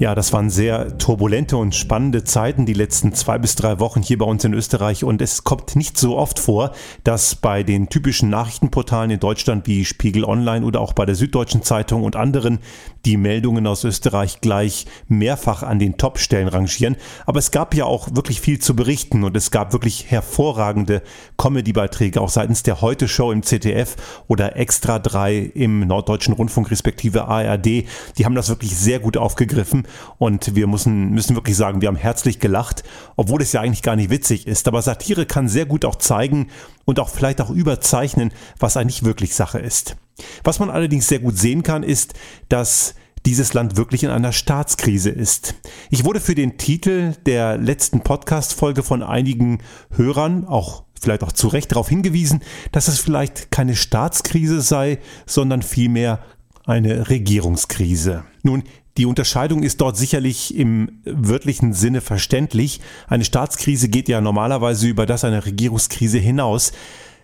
Ja, das waren sehr turbulente und spannende Zeiten, die letzten zwei bis drei Wochen hier bei uns in Österreich. Und es kommt nicht so oft vor, dass bei den typischen Nachrichtenportalen in Deutschland wie Spiegel Online oder auch bei der Süddeutschen Zeitung und anderen die Meldungen aus Österreich gleich mehrfach an den Top-Stellen rangieren. Aber es gab ja auch wirklich viel zu berichten und es gab wirklich hervorragende Comedy-Beiträge auch seitens der Heute-Show im ZDF oder Extra 3 im Norddeutschen Rundfunk respektive ARD. Die haben das wirklich sehr gut aufgegriffen und wir müssen, müssen wirklich sagen, wir haben herzlich gelacht, obwohl es ja eigentlich gar nicht witzig ist. Aber Satire kann sehr gut auch zeigen und auch vielleicht auch überzeichnen, was eigentlich wirklich Sache ist. Was man allerdings sehr gut sehen kann, ist, dass dieses Land wirklich in einer Staatskrise ist. Ich wurde für den Titel der letzten Podcast-Folge von einigen Hörern, auch vielleicht auch zu Recht darauf hingewiesen, dass es vielleicht keine Staatskrise sei, sondern vielmehr eine Regierungskrise. Nun, die Unterscheidung ist dort sicherlich im wörtlichen Sinne verständlich. Eine Staatskrise geht ja normalerweise über das einer Regierungskrise hinaus.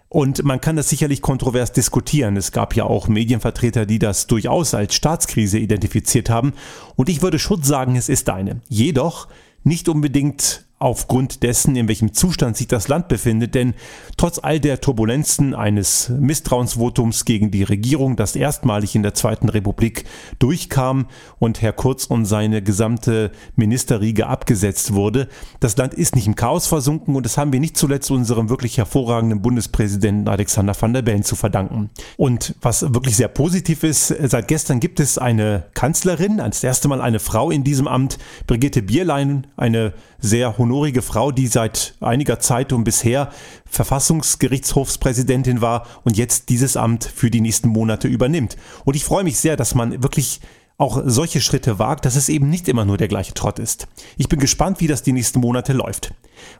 Und man kann das sicherlich kontrovers diskutieren. Es gab ja auch Medienvertreter, die das durchaus als Staatskrise identifiziert haben. Und ich würde schon sagen, es ist eine. Jedoch nicht unbedingt aufgrund dessen, in welchem Zustand sich das Land befindet. Denn trotz all der Turbulenzen eines Misstrauensvotums gegen die Regierung, das erstmalig in der Zweiten Republik durchkam und Herr Kurz und seine gesamte Ministerriege abgesetzt wurde, das Land ist nicht im Chaos versunken und das haben wir nicht zuletzt unserem wirklich hervorragenden Bundespräsidenten Alexander van der Bellen zu verdanken. Und was wirklich sehr positiv ist, seit gestern gibt es eine Kanzlerin, als erste Mal eine Frau in diesem Amt, Brigitte Bierlein, eine sehr honorige Frau, die seit einiger Zeit und bisher Verfassungsgerichtshofspräsidentin war und jetzt dieses Amt für die nächsten Monate übernimmt. Und ich freue mich sehr, dass man wirklich auch solche Schritte wagt, dass es eben nicht immer nur der gleiche Trott ist. Ich bin gespannt, wie das die nächsten Monate läuft.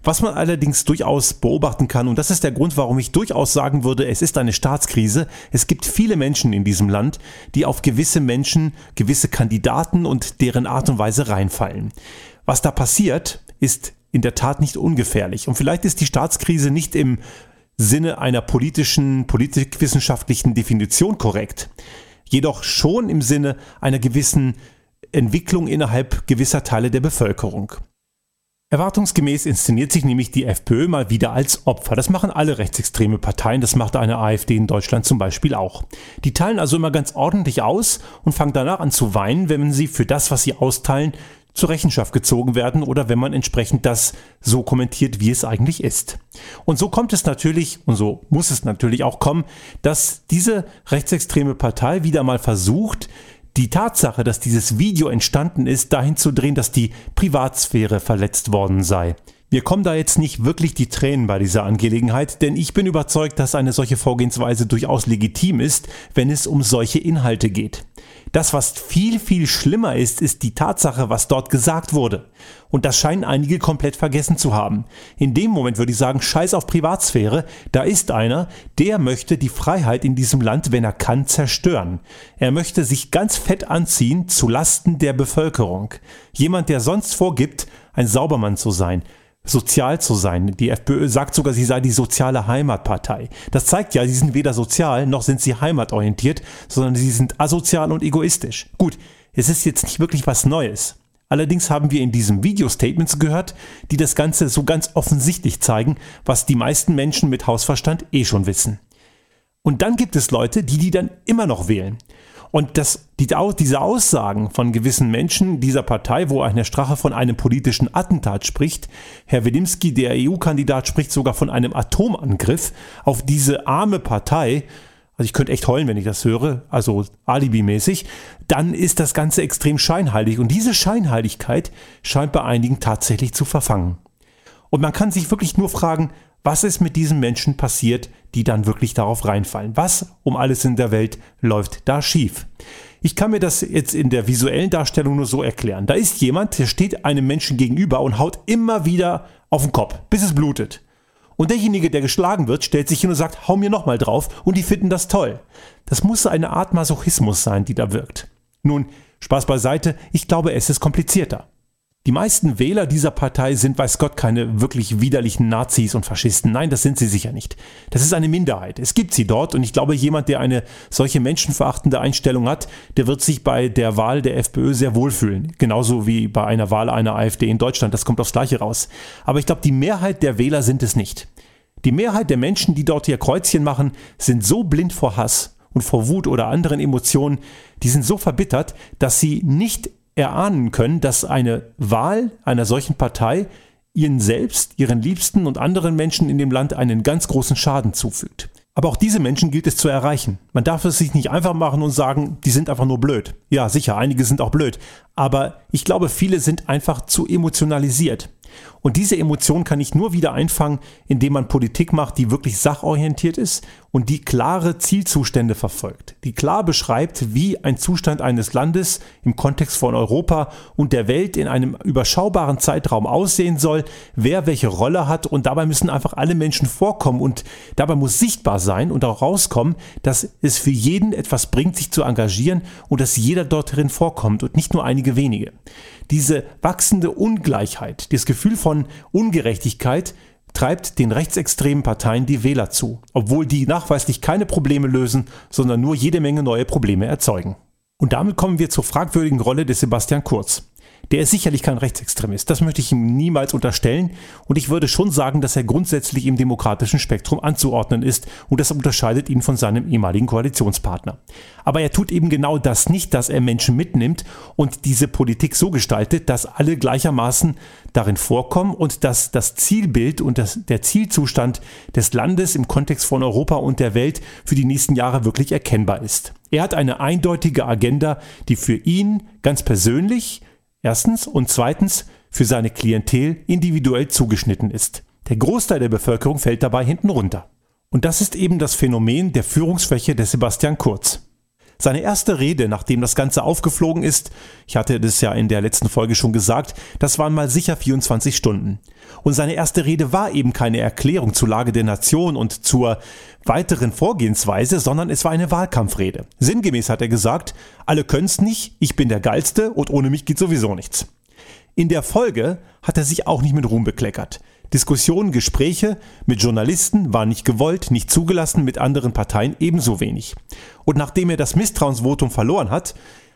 Was man allerdings durchaus beobachten kann, und das ist der Grund, warum ich durchaus sagen würde, es ist eine Staatskrise, es gibt viele Menschen in diesem Land, die auf gewisse Menschen, gewisse Kandidaten und deren Art und Weise reinfallen. Was da passiert, ist in der Tat nicht ungefährlich. Und vielleicht ist die Staatskrise nicht im Sinne einer politischen, politikwissenschaftlichen Definition korrekt, jedoch schon im Sinne einer gewissen Entwicklung innerhalb gewisser Teile der Bevölkerung. Erwartungsgemäß inszeniert sich nämlich die FPÖ mal wieder als Opfer. Das machen alle rechtsextreme Parteien, das macht eine AfD in Deutschland zum Beispiel auch. Die teilen also immer ganz ordentlich aus und fangen danach an zu weinen, wenn sie für das, was sie austeilen, zur Rechenschaft gezogen werden oder wenn man entsprechend das so kommentiert, wie es eigentlich ist. Und so kommt es natürlich, und so muss es natürlich auch kommen, dass diese rechtsextreme Partei wieder mal versucht, die Tatsache, dass dieses Video entstanden ist, dahin zu drehen, dass die Privatsphäre verletzt worden sei. Mir kommen da jetzt nicht wirklich die Tränen bei dieser Angelegenheit, denn ich bin überzeugt, dass eine solche Vorgehensweise durchaus legitim ist, wenn es um solche Inhalte geht. Das, was viel, viel schlimmer ist, ist die Tatsache, was dort gesagt wurde. Und das scheinen einige komplett vergessen zu haben. In dem Moment würde ich sagen, scheiß auf Privatsphäre, da ist einer, der möchte die Freiheit in diesem Land, wenn er kann, zerstören. Er möchte sich ganz fett anziehen zu Lasten der Bevölkerung. Jemand, der sonst vorgibt, ein Saubermann zu sein sozial zu sein. Die FPÖ sagt sogar, sie sei die soziale Heimatpartei. Das zeigt ja, sie sind weder sozial noch sind sie heimatorientiert, sondern sie sind asozial und egoistisch. Gut, es ist jetzt nicht wirklich was Neues. Allerdings haben wir in diesem Video Statements gehört, die das Ganze so ganz offensichtlich zeigen, was die meisten Menschen mit Hausverstand eh schon wissen. Und dann gibt es Leute, die die dann immer noch wählen. Und das, die, diese Aussagen von gewissen Menschen dieser Partei, wo Herr Strache von einem politischen Attentat spricht, Herr Wedimski, der EU-Kandidat, spricht sogar von einem Atomangriff auf diese arme Partei, also ich könnte echt heulen, wenn ich das höre, also alibimäßig, dann ist das Ganze extrem scheinheilig. Und diese Scheinheiligkeit scheint bei einigen tatsächlich zu verfangen. Und man kann sich wirklich nur fragen, was ist mit diesen Menschen passiert, die dann wirklich darauf reinfallen? Was um alles in der Welt läuft da schief? Ich kann mir das jetzt in der visuellen Darstellung nur so erklären. Da ist jemand, der steht einem Menschen gegenüber und haut immer wieder auf den Kopf, bis es blutet. Und derjenige, der geschlagen wird, stellt sich hin und sagt, hau mir nochmal drauf und die finden das toll. Das muss eine Art Masochismus sein, die da wirkt. Nun, Spaß beiseite, ich glaube, es ist komplizierter. Die meisten Wähler dieser Partei sind, weiß Gott, keine wirklich widerlichen Nazis und Faschisten. Nein, das sind sie sicher nicht. Das ist eine Minderheit. Es gibt sie dort und ich glaube, jemand, der eine solche menschenverachtende Einstellung hat, der wird sich bei der Wahl der FPÖ sehr wohlfühlen. Genauso wie bei einer Wahl einer AfD in Deutschland. Das kommt aufs Gleiche raus. Aber ich glaube, die Mehrheit der Wähler sind es nicht. Die Mehrheit der Menschen, die dort ihr Kreuzchen machen, sind so blind vor Hass und vor Wut oder anderen Emotionen, die sind so verbittert, dass sie nicht erahnen können, dass eine Wahl einer solchen Partei ihnen selbst, ihren Liebsten und anderen Menschen in dem Land einen ganz großen Schaden zufügt. Aber auch diese Menschen gilt es zu erreichen. Man darf es sich nicht einfach machen und sagen, die sind einfach nur blöd. Ja, sicher, einige sind auch blöd. Aber ich glaube, viele sind einfach zu emotionalisiert. Und diese Emotion kann ich nur wieder einfangen, indem man Politik macht, die wirklich sachorientiert ist und die klare Zielzustände verfolgt, die klar beschreibt, wie ein Zustand eines Landes im Kontext von Europa und der Welt in einem überschaubaren Zeitraum aussehen soll, wer welche Rolle hat und dabei müssen einfach alle Menschen vorkommen und dabei muss sichtbar sein und auch rauskommen, dass es für jeden etwas bringt, sich zu engagieren und dass jeder dort drin vorkommt und nicht nur einige wenige. Diese wachsende Ungleichheit, das Gefühl von Ungerechtigkeit treibt den rechtsextremen Parteien die Wähler zu, obwohl die nachweislich keine Probleme lösen, sondern nur jede Menge neue Probleme erzeugen. Und damit kommen wir zur fragwürdigen Rolle des Sebastian Kurz. Der ist sicherlich kein Rechtsextremist, das möchte ich ihm niemals unterstellen und ich würde schon sagen, dass er grundsätzlich im demokratischen Spektrum anzuordnen ist und das unterscheidet ihn von seinem ehemaligen Koalitionspartner. Aber er tut eben genau das nicht, dass er Menschen mitnimmt und diese Politik so gestaltet, dass alle gleichermaßen darin vorkommen und dass das Zielbild und das, der Zielzustand des Landes im Kontext von Europa und der Welt für die nächsten Jahre wirklich erkennbar ist. Er hat eine eindeutige Agenda, die für ihn ganz persönlich Erstens und zweitens für seine Klientel individuell zugeschnitten ist. Der Großteil der Bevölkerung fällt dabei hinten runter. Und das ist eben das Phänomen der Führungsschwäche des Sebastian Kurz. Seine erste Rede, nachdem das Ganze aufgeflogen ist, ich hatte das ja in der letzten Folge schon gesagt, das waren mal sicher 24 Stunden. Und seine erste Rede war eben keine Erklärung zur Lage der Nation und zur weiteren Vorgehensweise, sondern es war eine Wahlkampfrede. Sinngemäß hat er gesagt, alle können's nicht, ich bin der Geilste und ohne mich geht sowieso nichts. In der Folge hat er sich auch nicht mit Ruhm bekleckert. Diskussionen, Gespräche mit Journalisten waren nicht gewollt, nicht zugelassen, mit anderen Parteien ebenso wenig. Und nachdem er das Misstrauensvotum verloren hat,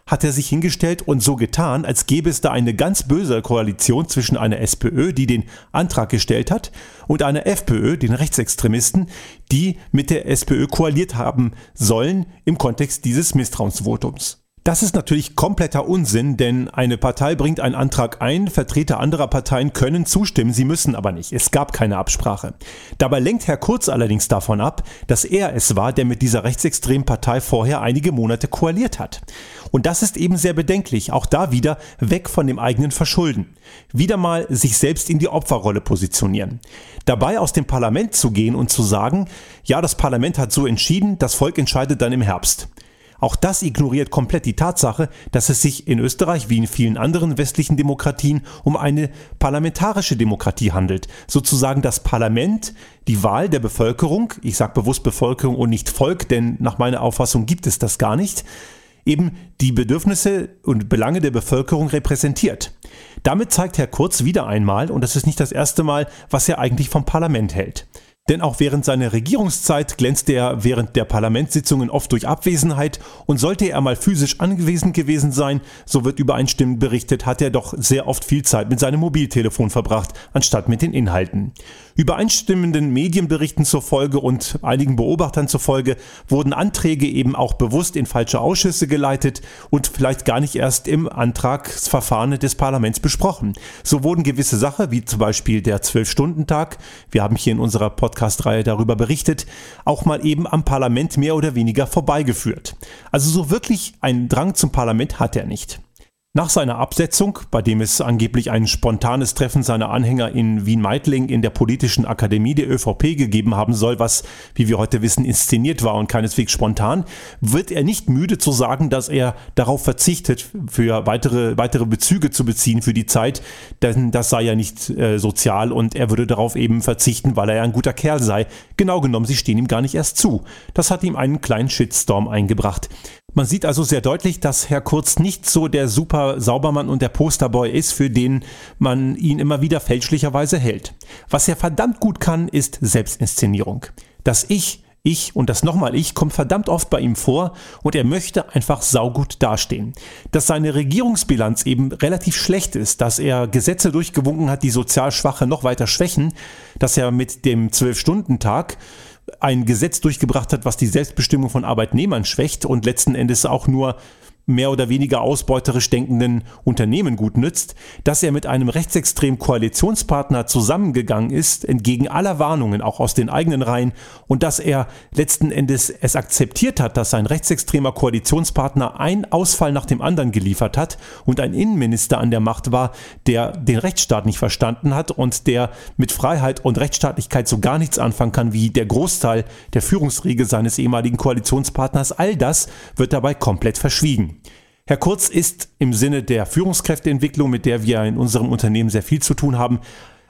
hat er sich hingestellt und so getan, als gäbe es da eine ganz böse Koalition zwischen einer SPÖ, die den Antrag gestellt hat, und einer FPÖ, den Rechtsextremisten, die mit der SPÖ koaliert haben sollen im Kontext dieses Misstrauensvotums. Das ist natürlich kompletter Unsinn, denn eine Partei bringt einen Antrag ein, Vertreter anderer Parteien können zustimmen, sie müssen aber nicht. Es gab keine Absprache. Dabei lenkt Herr Kurz allerdings davon ab, dass er es war, der mit dieser rechtsextremen Partei vorher einige Monate koaliert hat. Und das ist eben sehr bedenklich, auch da wieder weg von dem eigenen Verschulden. Wieder mal sich selbst in die Opferrolle positionieren. Dabei aus dem Parlament zu gehen und zu sagen, ja, das Parlament hat so entschieden, das Volk entscheidet dann im Herbst. Auch das ignoriert komplett die Tatsache, dass es sich in Österreich wie in vielen anderen westlichen Demokratien um eine parlamentarische Demokratie handelt. Sozusagen das Parlament, die Wahl der Bevölkerung, ich sage bewusst Bevölkerung und nicht Volk, denn nach meiner Auffassung gibt es das gar nicht, eben die Bedürfnisse und Belange der Bevölkerung repräsentiert. Damit zeigt Herr Kurz wieder einmal, und das ist nicht das erste Mal, was er eigentlich vom Parlament hält. Denn auch während seiner Regierungszeit glänzte er während der Parlamentssitzungen oft durch Abwesenheit und sollte er mal physisch anwesend gewesen sein, so wird übereinstimmend berichtet, hat er doch sehr oft viel Zeit mit seinem Mobiltelefon verbracht, anstatt mit den Inhalten. Übereinstimmenden Medienberichten zur Folge und einigen Beobachtern zufolge wurden Anträge eben auch bewusst in falsche Ausschüsse geleitet und vielleicht gar nicht erst im Antragsverfahren des Parlaments besprochen. So wurden gewisse Sachen, wie zum Beispiel der Zwölf-Stunden-Tag, wir haben hier in unserer Podcast-Reihe darüber berichtet, auch mal eben am Parlament mehr oder weniger vorbeigeführt. Also so wirklich einen Drang zum Parlament hat er nicht. Nach seiner Absetzung, bei dem es angeblich ein spontanes Treffen seiner Anhänger in Wien-Meidling in der politischen Akademie der ÖVP gegeben haben soll, was, wie wir heute wissen, inszeniert war und keineswegs spontan, wird er nicht müde zu sagen, dass er darauf verzichtet, für weitere, weitere Bezüge zu beziehen für die Zeit, denn das sei ja nicht äh, sozial und er würde darauf eben verzichten, weil er ja ein guter Kerl sei. Genau genommen, sie stehen ihm gar nicht erst zu. Das hat ihm einen kleinen Shitstorm eingebracht. Man sieht also sehr deutlich, dass Herr Kurz nicht so der super Saubermann und der Posterboy ist, für den man ihn immer wieder fälschlicherweise hält. Was er verdammt gut kann, ist Selbstinszenierung. Das Ich ich und das nochmal Ich kommt verdammt oft bei ihm vor und er möchte einfach saugut dastehen. Dass seine Regierungsbilanz eben relativ schlecht ist, dass er Gesetze durchgewunken hat, die sozial Schwache noch weiter schwächen, dass er mit dem Zwölf-Stunden-Tag ein Gesetz durchgebracht hat, was die Selbstbestimmung von Arbeitnehmern schwächt und letzten Endes auch nur mehr oder weniger ausbeuterisch denkenden Unternehmen gut nützt, dass er mit einem rechtsextremen Koalitionspartner zusammengegangen ist, entgegen aller Warnungen, auch aus den eigenen Reihen, und dass er letzten Endes es akzeptiert hat, dass sein rechtsextremer Koalitionspartner ein Ausfall nach dem anderen geliefert hat und ein Innenminister an der Macht war, der den Rechtsstaat nicht verstanden hat und der mit Freiheit und Rechtsstaatlichkeit so gar nichts anfangen kann wie der Großteil der Führungsriege seines ehemaligen Koalitionspartners. All das wird dabei komplett verschwiegen. Herr Kurz ist im Sinne der Führungskräfteentwicklung, mit der wir in unserem Unternehmen sehr viel zu tun haben,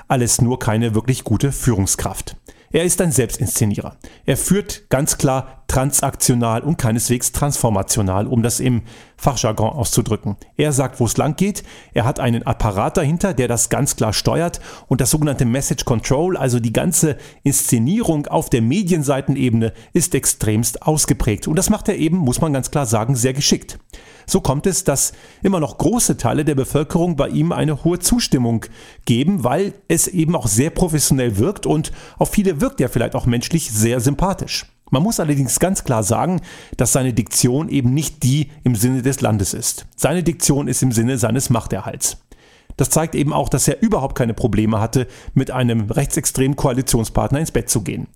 alles nur keine wirklich gute Führungskraft. Er ist ein Selbstinszenierer. Er führt ganz klar transaktional und keineswegs transformational, um das im Fachjargon auszudrücken. Er sagt, wo es lang geht. Er hat einen Apparat dahinter, der das ganz klar steuert und das sogenannte Message Control, also die ganze Inszenierung auf der Medienseitenebene, ist extremst ausgeprägt. Und das macht er eben, muss man ganz klar sagen, sehr geschickt. So kommt es, dass immer noch große Teile der Bevölkerung bei ihm eine hohe Zustimmung geben, weil es eben auch sehr professionell wirkt und auf viele wirkt er vielleicht auch menschlich sehr sympathisch. Man muss allerdings ganz klar sagen, dass seine Diktion eben nicht die im Sinne des Landes ist. Seine Diktion ist im Sinne seines Machterhalts. Das zeigt eben auch, dass er überhaupt keine Probleme hatte, mit einem rechtsextremen Koalitionspartner ins Bett zu gehen.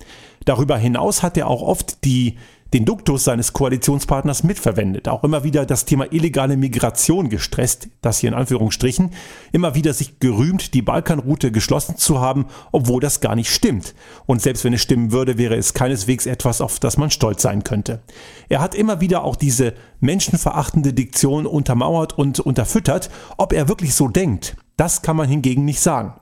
Darüber hinaus hat er auch oft die den Duktus seines Koalitionspartners mitverwendet. Auch immer wieder das Thema illegale Migration gestresst, das hier in Anführungsstrichen, immer wieder sich gerühmt, die Balkanroute geschlossen zu haben, obwohl das gar nicht stimmt. Und selbst wenn es stimmen würde, wäre es keineswegs etwas, auf das man stolz sein könnte. Er hat immer wieder auch diese menschenverachtende Diktion untermauert und unterfüttert. Ob er wirklich so denkt, das kann man hingegen nicht sagen.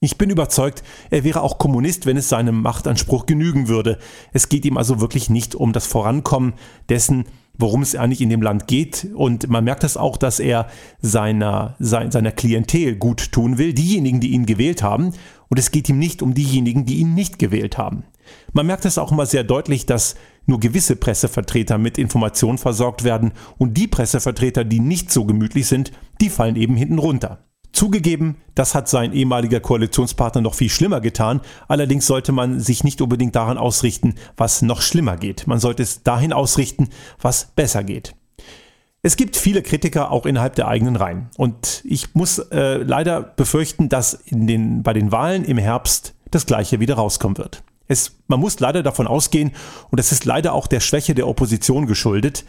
Ich bin überzeugt, er wäre auch Kommunist, wenn es seinem Machtanspruch genügen würde. Es geht ihm also wirklich nicht um das Vorankommen dessen, worum es eigentlich in dem Land geht. Und man merkt das auch, dass er seiner, seiner Klientel gut tun will, diejenigen, die ihn gewählt haben. Und es geht ihm nicht um diejenigen, die ihn nicht gewählt haben. Man merkt es auch immer sehr deutlich, dass nur gewisse Pressevertreter mit Informationen versorgt werden und die Pressevertreter, die nicht so gemütlich sind, die fallen eben hinten runter. Zugegeben, das hat sein ehemaliger Koalitionspartner noch viel schlimmer getan, allerdings sollte man sich nicht unbedingt daran ausrichten, was noch schlimmer geht. Man sollte es dahin ausrichten, was besser geht. Es gibt viele Kritiker auch innerhalb der eigenen Reihen. Und ich muss äh, leider befürchten, dass den, bei den Wahlen im Herbst das Gleiche wieder rauskommen wird. Es, man muss leider davon ausgehen, und es ist leider auch der Schwäche der Opposition geschuldet,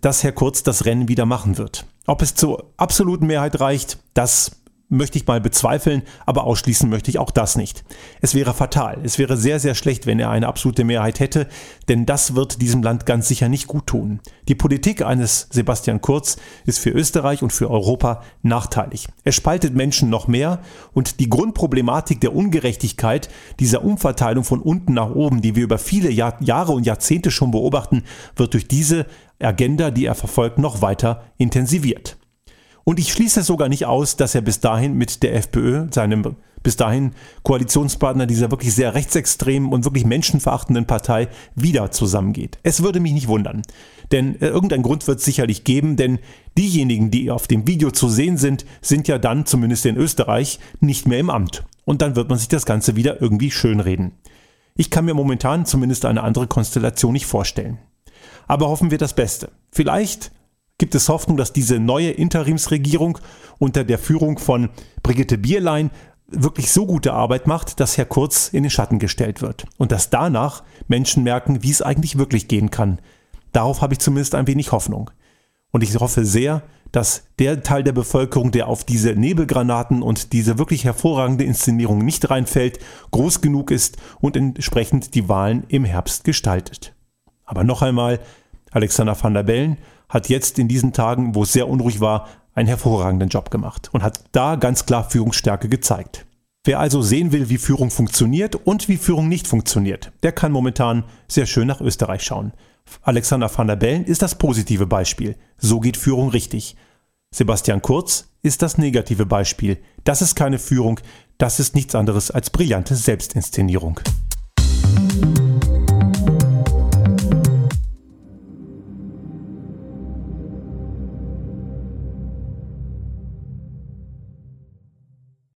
dass Herr Kurz das Rennen wieder machen wird. Ob es zur absoluten Mehrheit reicht, das möchte ich mal bezweifeln, aber ausschließen möchte ich auch das nicht. Es wäre fatal. Es wäre sehr, sehr schlecht, wenn er eine absolute Mehrheit hätte, denn das wird diesem Land ganz sicher nicht gut tun. Die Politik eines Sebastian Kurz ist für Österreich und für Europa nachteilig. Er spaltet Menschen noch mehr und die Grundproblematik der Ungerechtigkeit, dieser Umverteilung von unten nach oben, die wir über viele Jahr, Jahre und Jahrzehnte schon beobachten, wird durch diese Agenda, die er verfolgt, noch weiter intensiviert. Und ich schließe sogar nicht aus, dass er bis dahin mit der FPÖ, seinem bis dahin Koalitionspartner dieser wirklich sehr rechtsextremen und wirklich menschenverachtenden Partei, wieder zusammengeht. Es würde mich nicht wundern. Denn äh, irgendein Grund wird es sicherlich geben, denn diejenigen, die auf dem Video zu sehen sind, sind ja dann, zumindest in Österreich, nicht mehr im Amt. Und dann wird man sich das Ganze wieder irgendwie schönreden. Ich kann mir momentan zumindest eine andere Konstellation nicht vorstellen. Aber hoffen wir das Beste. Vielleicht gibt es Hoffnung, dass diese neue Interimsregierung unter der Führung von Brigitte Bierlein wirklich so gute Arbeit macht, dass Herr Kurz in den Schatten gestellt wird und dass danach Menschen merken, wie es eigentlich wirklich gehen kann. Darauf habe ich zumindest ein wenig Hoffnung. Und ich hoffe sehr, dass der Teil der Bevölkerung, der auf diese Nebelgranaten und diese wirklich hervorragende Inszenierung nicht reinfällt, groß genug ist und entsprechend die Wahlen im Herbst gestaltet. Aber noch einmal, Alexander van der Bellen hat jetzt in diesen Tagen, wo es sehr unruhig war, einen hervorragenden Job gemacht und hat da ganz klar Führungsstärke gezeigt. Wer also sehen will, wie Führung funktioniert und wie Führung nicht funktioniert, der kann momentan sehr schön nach Österreich schauen. Alexander van der Bellen ist das positive Beispiel. So geht Führung richtig. Sebastian Kurz ist das negative Beispiel. Das ist keine Führung, das ist nichts anderes als brillante Selbstinszenierung. Musik